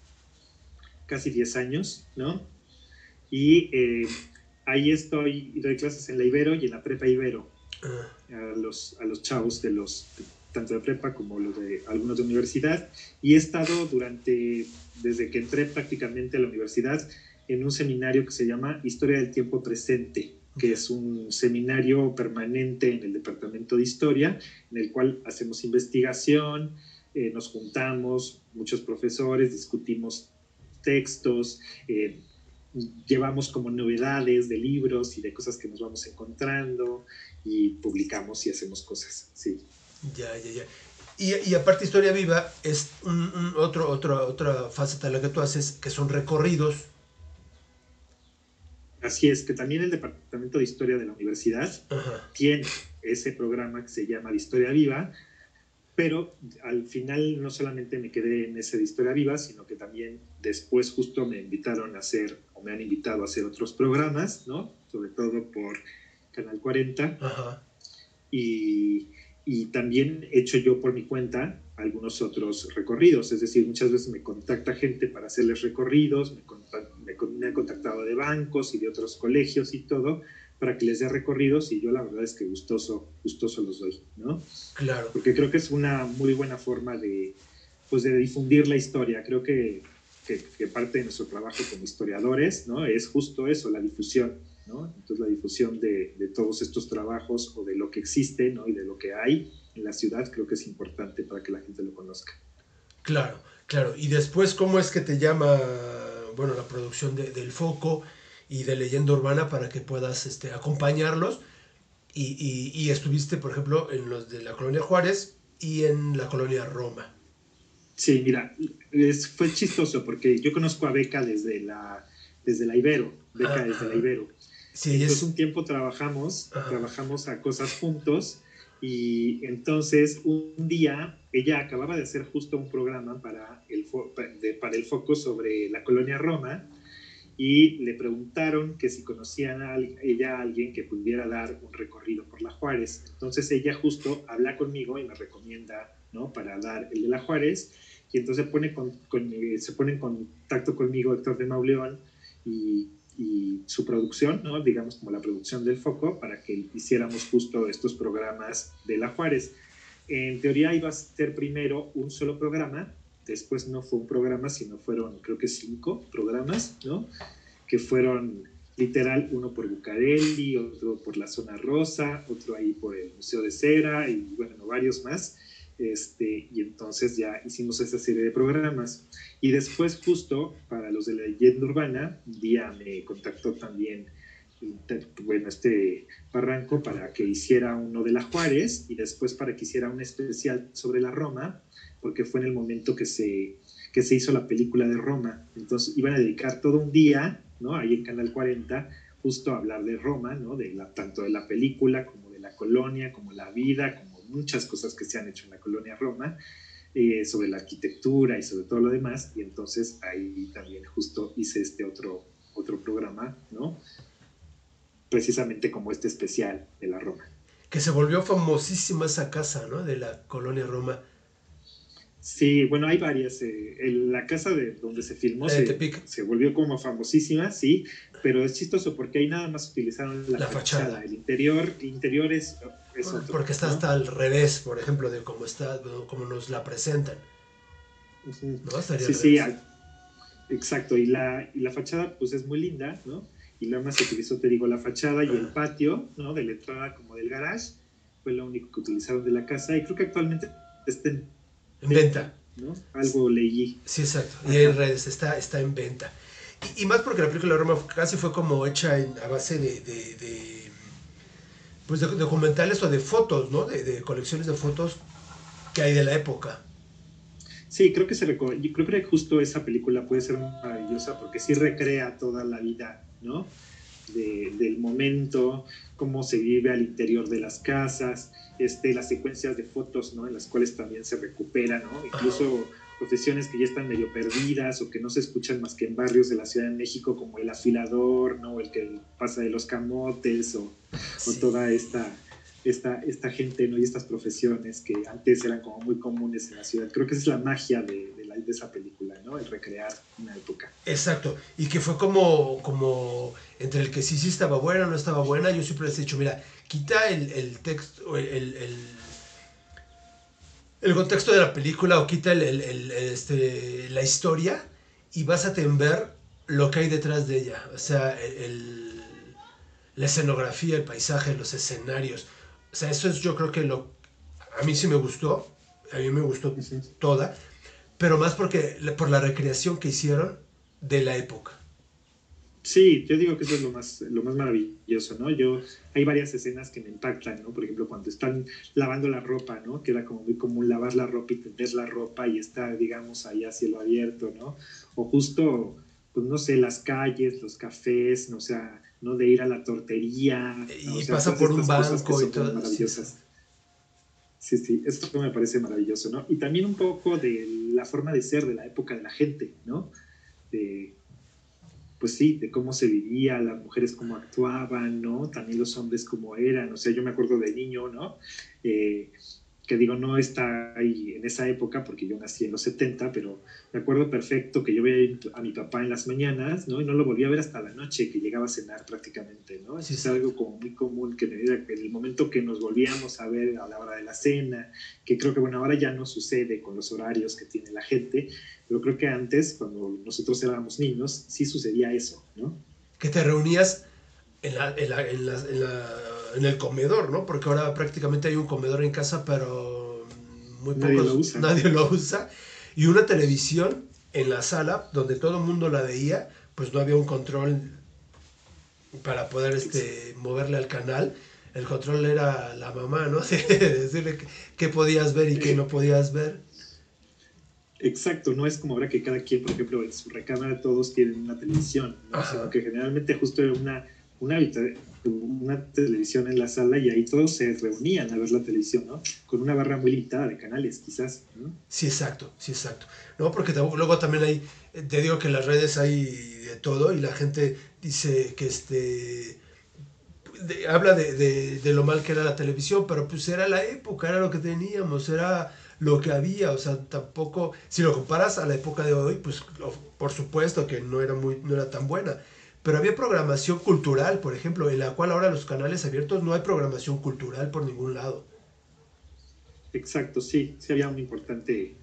casi 10 años, ¿no? Y eh, ahí estoy, doy clases en la Ibero y en la Prepa Ibero. Ah, a los, a los chavos de los tanto de prepa como los de algunos de universidad y he estado durante desde que entré prácticamente a la universidad en un seminario que se llama Historia del tiempo presente que es un seminario permanente en el departamento de historia en el cual hacemos investigación eh, nos juntamos muchos profesores discutimos textos eh, llevamos como novedades de libros y de cosas que nos vamos encontrando y publicamos y hacemos cosas, sí. Ya, ya, ya. Y, y aparte Historia Viva es un, un otro, otro, otra faceta la que tú haces, que son recorridos. Así es, que también el Departamento de Historia de la Universidad Ajá. tiene ese programa que se llama de Historia Viva, pero al final no solamente me quedé en ese de Historia Viva, sino que también después justo me invitaron a hacer, o me han invitado a hacer otros programas, ¿no? Sobre todo por Canal 40, Ajá. y, y también he hecho yo por mi cuenta algunos otros recorridos, es decir, muchas veces me contacta gente para hacerles recorridos, me, contac- me me han contactado de bancos y de otros colegios y todo, para que les dé recorridos y yo la verdad es que gustoso, gustoso los doy, ¿no? Claro. Porque creo que es una muy buena forma de, pues, de difundir la historia. Creo que, que, que parte de nuestro trabajo como historiadores, ¿no? Es justo eso, la difusión, ¿no? Entonces la difusión de, de todos estos trabajos o de lo que existe, ¿no? Y de lo que hay en la ciudad creo que es importante para que la gente lo conozca. Claro, claro. Y después, ¿cómo es que te llama, bueno, la producción de- del Foco y de Leyenda Urbana para que puedas este, acompañarlos? Y, y- y estuviste, por ejemplo, en los de la colonia Juárez y en la colonia Roma. Sí, mira, es- fue chistoso porque yo conozco a Beca desde la, desde la Ibero, Beca Ajá. desde la Ibero. Sí, Entonces es, un tiempo trabajamos, Ajá. trabajamos a cosas juntos y entonces un día ella acababa de hacer justo un programa para el, para el foco sobre la colonia Roma y le preguntaron que si conocían a ella a alguien que pudiera dar un recorrido por la Juárez. Entonces ella justo habla conmigo y me recomienda ¿no? para dar el de la Juárez y entonces pone con- eh, se pone en contacto conmigo Héctor de Mauleón y, y su producción, ¿no? digamos como la producción del foco, para que hiciéramos justo estos programas de la Juárez. En teoría iba a ser primero un solo programa, después no fue un programa, sino fueron creo que cinco programas, ¿no? que fueron literal uno por Bucareli, otro por la zona rosa, otro ahí por el Museo de Cera y bueno, varios más. Este, y entonces ya hicimos esa serie de programas. Y después, justo para los de la leyenda urbana, día me contactó también, bueno, este Barranco para que hiciera uno de la Juárez y después para que hiciera un especial sobre la Roma, porque fue en el momento que se, que se hizo la película de Roma. Entonces iban a dedicar todo un día, ¿no? Ahí en Canal 40, justo a hablar de Roma, ¿no? De la, tanto de la película como de la colonia, como la vida, como muchas cosas que se han hecho en la colonia Roma, eh, sobre la arquitectura y sobre todo lo demás. Y entonces ahí también justo hice este otro, otro programa, ¿no? Precisamente como este especial de la Roma. que se volvió famosísima esa casa, ¿no? De la colonia Roma. Sí, bueno, hay varias. eh, el- la casa de donde se filmó se, se volvió como famosísima, sí, pero es chistoso porque ahí nada más utilizaron la, La fachada. fachada. El interior, el interior es, es otro, Porque está ¿no? hasta al revés, por ejemplo, de cómo está, como nos la presentan. ¿no? Estaría Sí, sí, exacto. Y la, y la fachada, pues es muy linda, ¿no? Y nada más se utilizó, te digo, la fachada y el patio, ¿no? De la entrada como del garage. Fue lo único que utilizaron de la casa. Y creo que actualmente está en En venta. ¿no? Algo leí. Sí, exacto. Y en redes está, está en venta. Y, y más porque la película de Roma casi fue como hecha en- a base de, de- de, pues de documentales o de fotos, ¿no? De, de colecciones de fotos que hay de la época. Sí, creo que se yo creo que justo esa película puede ser maravillosa porque sí recrea toda la vida, ¿no? De- del momento, cómo se vive al interior de las casas, este, las secuencias de fotos, ¿no? En las cuales también se recupera, ¿no? Incluso profesiones que ya están medio perdidas o que no se escuchan más que en barrios de la Ciudad de México como el afilador, ¿no? El que pasa de los camotes o, o toda esta, esta, esta gente ¿no? y estas profesiones que antes eran como muy comunes en la ciudad. Creo que esa es la magia de, de, la- de esa película, ¿no? El recrear una época. Exacto. Y que fue como, como entre el que sí, sí estaba buena, no estaba buena. Yo siempre les he dicho, mira, quita el, el texto, el, el, el contexto de la película o quita el, este, la historia y básate en ver lo que hay detrás de ella. O sea, la escenografía, el paisaje, los escenarios. O sea, eso es yo creo que lo... A mí sí me gustó. A mí me gustó Ujú. toda. Pero más porque por la recreación que hicieron de la época. Sí, yo digo que eso es lo más, lo más maravilloso, ¿no? Yo, hay varias escenas que me impactan, ¿no? Por ejemplo, cuando están lavando la ropa, ¿no? Que era como muy común lavar la ropa y tender la ropa y estar, digamos, ahí a cielo abierto, ¿no? O justo, pues no sé, las calles, los cafés, ¿no? o sea, ¿no? De ir a la tortería. Y ¿no? O sea, pasa por un banco y todo, Maravillosas. Sí, sí, esto me parece maravilloso, ¿no? Y también un poco de la forma de ser de la época de la gente, ¿no? De, pues sí, de cómo se vivía, las mujeres cómo actuaban, ¿no? También los hombres cómo eran, o sea, yo me acuerdo de niño, ¿no? Eh, que digo, no está ahí en esa época porque yo nací en los 70, pero me acuerdo perfecto que yo veía a mi papá en las mañanas, ¿no? Y no lo volví a ver hasta la noche, que llegaba a cenar prácticamente, ¿no? Es algo como muy común que en el momento que nos volvíamos a ver a la hora de la cena, que creo que, bueno, ahora ya no sucede con los horarios que tiene la gente, pero creo que antes, cuando nosotros éramos niños, sí sucedía eso, ¿no? Que te reunías en, la- en la- en la- en la- en el comedor, ¿no? Porque ahora prácticamente hay un comedor en casa, pero muy Nadie pocos, lo usa. nadie lo usa. Y una televisión en la sala donde todo el mundo la veía, pues no había un control para poder este, moverle al canal. El control era la mamá, ¿no? [laughs] Decirle qué- podías ver y qué no podías ver. Exacto, no es como ahora que cada quien, por ejemplo, en su recámara todos tienen una televisión, ¿no? Sino que generalmente justo era una, una, una televisión en la sala y ahí todos se reunían a ver la televisión, ¿no? Con una barra muy limitada de canales, quizás. Sí, exacto, sí, exacto. No, porque luego también hay, eh, te digo que en las redes hay de todo y la gente dice que este, habla de, de- de lo mal que era la televisión, pero pues era la época, era lo que teníamos, era lo que había, o sea, tampoco, si lo comparas a la época de hoy, pues por supuesto que no era, muy, no era tan buena. Pero había programación cultural, por ejemplo, en la cual ahora los canales abiertos no hay programación cultural por ningún lado. Exacto, sí, sí había un importante,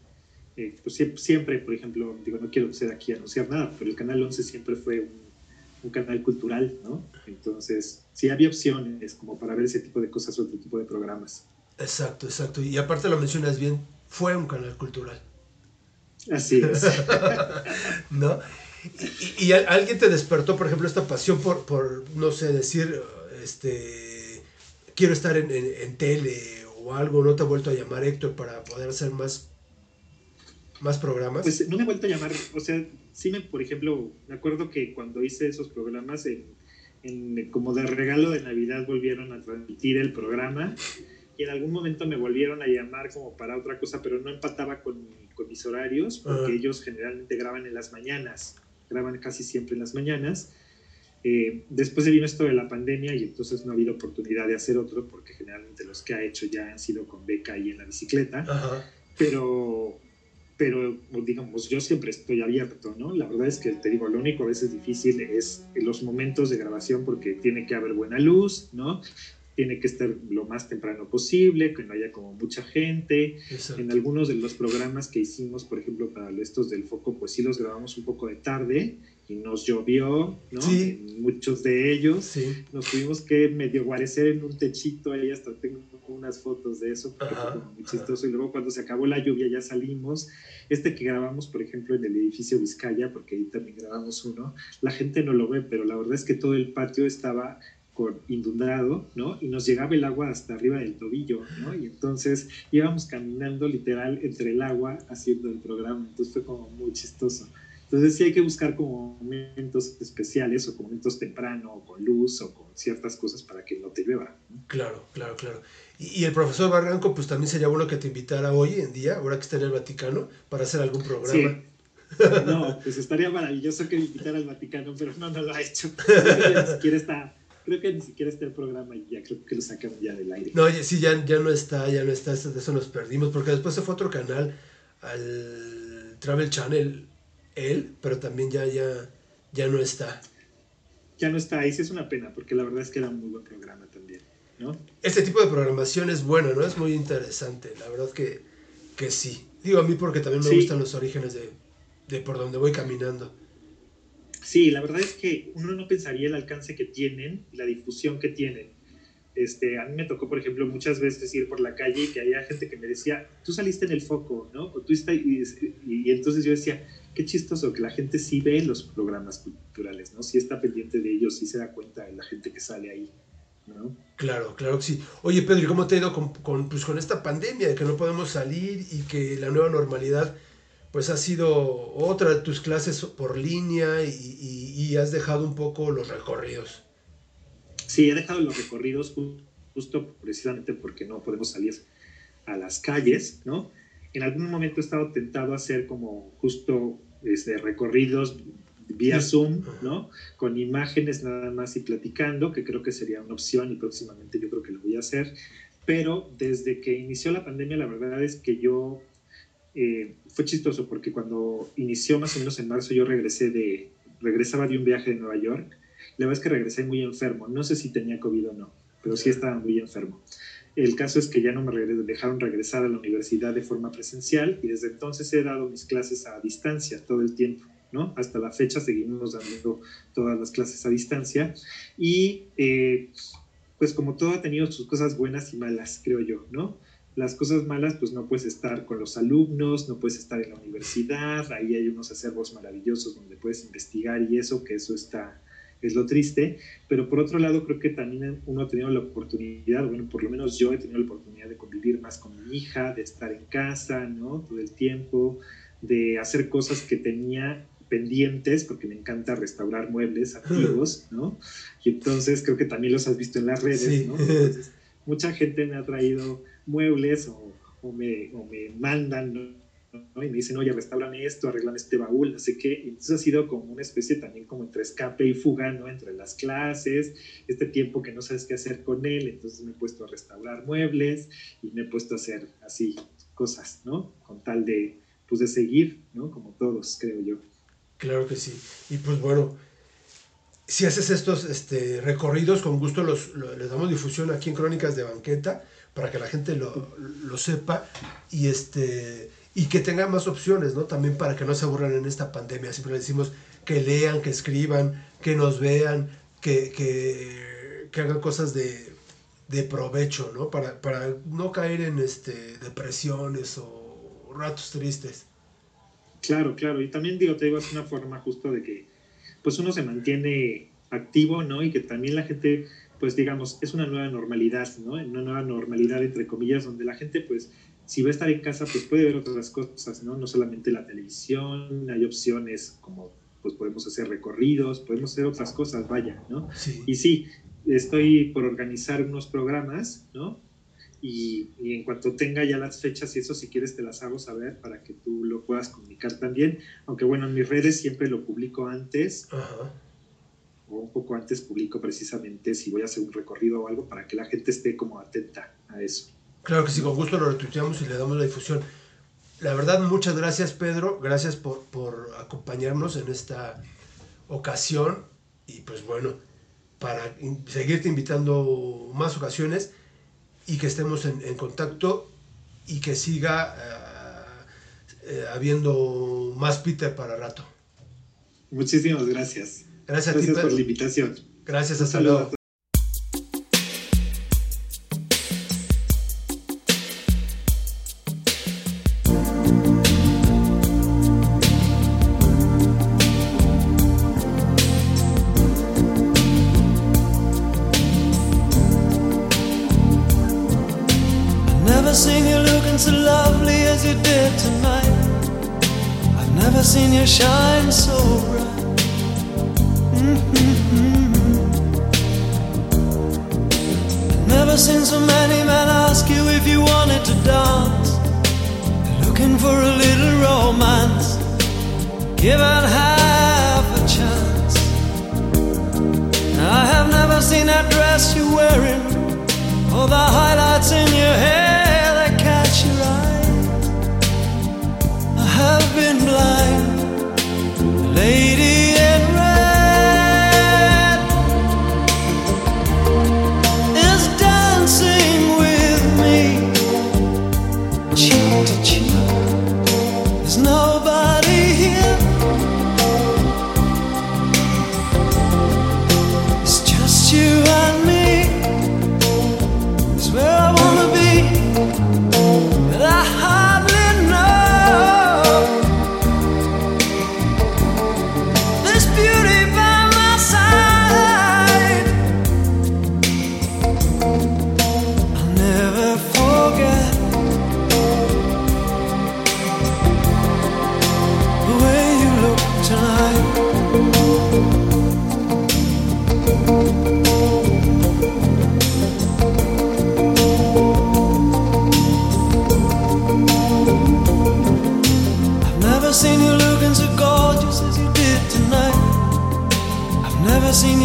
eh, pues siempre, siempre, por ejemplo, digo, no quiero ser aquí a anunciar nada, pero el Canal 11 siempre fue un, un canal cultural, ¿no? Entonces, sí había opciones como para ver ese tipo de cosas, otro tipo de programas. Exacto, exacto. Y aparte lo mencionas bien, fue un canal cultural, Así es. [laughs] ¿no? Y, y- y al- alguien te despertó, por ejemplo, esta pasión por, por no sé, decir, este, quiero estar en, en- en tele o algo, ¿no te ha vuelto a llamar Héctor para poder hacer más, más programas? Pues no me he vuelto a llamar, o sea, sí me, por ejemplo, me acuerdo que cuando hice esos programas, en, en- como de regalo de Navidad volvieron a transmitir el programa y en algún momento me volvieron a llamar como para otra cosa, pero no empataba con, con mis horarios, porque ellos generalmente graban en las mañanas, graban casi siempre en las mañanas. Eh, después se vino esto de la pandemia y entonces no ha habido oportunidad de hacer otro, porque generalmente los que ha hecho ya han sido con beca y en la bicicleta Ajá. pero pero digamos yo siempre estoy abierto no la verdad es que te digo lo único a veces difícil es los momentos de grabación porque tiene que haber buena luz no tiene que estar lo más temprano posible que no haya como mucha gente. Exacto. en algunos de los programas que hicimos por ejemplo para estos del foco pues sí los grabamos un poco de tarde y nos llovió no Sí. en muchos de ellos. Sí, nos tuvimos que medio guarecer en un techito ahí hasta tengo unas fotos de eso porque Ajá, fue como muy chistoso. Y luego cuando se acabó la lluvia ya salimos. Este que grabamos por ejemplo en el edificio Vizcaya porque ahí también grabamos uno la gente no lo ve pero la verdad es que todo el patio estaba con inundado, ¿no? Y nos llegaba el agua hasta arriba del tobillo, ¿no? Y entonces íbamos caminando literal entre el agua haciendo el programa, entonces fue como muy chistoso. Entonces sí hay que buscar como momentos especiales o momentos temprano o con luz o con ciertas cosas para que no te llueva. ¿no? claro, claro, claro. Y, y el profesor Barranco, pues también sería bueno que te invitara hoy en día, ahora que está en el Vaticano, para hacer algún programa. Sí. No, pues estaría maravilloso que me invitara al Vaticano, pero no, no lo ha hecho. [laughs] Ni siquiera está, creo que ni siquiera está el programa y ya creo que lo sacaron ya del aire. No, sí, ya, ya no está, ya no está, eso- de eso nos perdimos, porque después se fue a otro canal, al Travel Channel, él, pero también ya, ya, ya no está. Ya no está ahí, sí es una pena, porque la verdad es que era un muy buen programa también, ¿no? Este tipo de programación es bueno, ¿no? Es muy interesante, la verdad que, que sí. Digo a mí porque también me Sí. gustan los orígenes de, de por donde voy caminando. Sí, la verdad es que uno no pensaría el alcance que tienen la difusión que tienen. Este, a mí me tocó, por ejemplo, muchas veces ir por la calle y que había gente que me decía, tú saliste en el foco, ¿no? O tú estás, y entonces yo decía, qué chistoso que la gente sí ve los programas culturales, ¿no? Sí está pendiente de ellos, sí se da cuenta de la gente que sale ahí, ¿no? Claro, claro que sí. Oye, Pedro, ¿y cómo te ha ido con, con, pues, con esta pandemia de que no podemos salir y que la nueva normalidad pues ha sido otra de tus clases por línea y, y- y has dejado un poco los recorridos? Sí, he dejado los recorridos ju- justo precisamente porque no podemos salir a las calles, ¿no? En algún momento he estado tentado a hacer como justo este, recorridos vía Zoom, ¿no? Con imágenes nada más y platicando, que creo que sería una opción y próximamente yo creo que lo voy a hacer. pero desde que inició la pandemia, la verdad es que yo, eh, fue chistoso porque cuando inició más o menos en marzo, yo regresé de, regresaba de un viaje de Nueva York. La es que regresé muy enfermo. No sé si tenía COVID o no, pero sí estaba muy enfermo. El caso es que ya no me dejaron regresar a la universidad de forma presencial y desde entonces he dado mis clases a distancia todo el tiempo, ¿no? Hasta la fecha seguimos dando todas las clases a distancia y eh, pues como todo ha tenido sus cosas buenas y malas, creo yo, ¿no? Las cosas malas, pues no puedes estar con los alumnos, no puedes estar en la universidad, ahí hay unos acervos maravillosos donde puedes investigar y eso, que eso está, es lo triste, pero por otro lado creo que también uno ha tenido la oportunidad, bueno, por lo menos yo he tenido la oportunidad de convivir más con mi hija, de estar en casa, ¿no? Todo el tiempo, de hacer cosas que tenía pendientes, porque me encanta restaurar muebles [laughs] antiguos, ¿no? Y entonces creo que también los has visto en las redes, Sí. ¿no? Entonces, mucha gente me ha traído muebles o, me, o me mandan, ¿no? Y me dicen, oye, restaurame esto, arreglame este baúl, qué. Y entonces ha sido como una especie también como entre escape y fuga, ¿no? Entre las clases, este tiempo que no sabes qué hacer con él, entonces me he puesto a restaurar muebles y me he puesto a hacer así cosas, ¿no? Con tal de, pues de seguir, ¿no? Como todos, creo yo. Claro que sí. Y pues bueno, si haces estos este, recorridos, con gusto los, lo- les damos difusión aquí en Crónicas de Banqueta para que la gente lo, lo sepa y, este, y que tengan más opciones, ¿no? También para que no se aburran en esta pandemia. Siempre les decimos que lean, que escriban, que nos vean, que, que, que hagan cosas de, de provecho, ¿no? Para, para no caer en este, depresiones o ratos tristes. Claro, claro. Y también digo, te digo, es una forma justo de que pues uno se mantiene activo, ¿no? Y que también la gente, pues digamos, es una nueva normalidad, ¿no? Una nueva normalidad, entre comillas, donde la gente, pues, si va a estar en casa, pues puede ver otras cosas, ¿no? No solamente la televisión, hay opciones como, pues podemos hacer recorridos, podemos hacer otras cosas, vaya, ¿no? Sí. Y sí, estoy por organizar unos programas, ¿no? Y, y, en cuanto tenga ya las fechas y eso, si quieres te las hago saber para que tú lo puedas comunicar también. Aunque bueno, en mis redes siempre lo publico antes Ajá. O un poco antes publico precisamente si voy a hacer un recorrido o algo para que la gente esté como atenta a eso. Claro que sí, con gusto lo retuiteamos y le damos la difusión. La verdad, muchas gracias Pedro, gracias por, por acompañarnos en esta ocasión y pues bueno, para seguirte invitando más ocasiones y que estemos en, en contacto y que siga eh, eh, habiendo más Peter para rato. Muchísimas gracias. Gracias, a ti por Pedro. la invitación. Gracias, hasta luego. For a little romance, given half a chance. I have never seen that dress you're wearing all the highlights in your hair that catch your eye. I have been blind, lady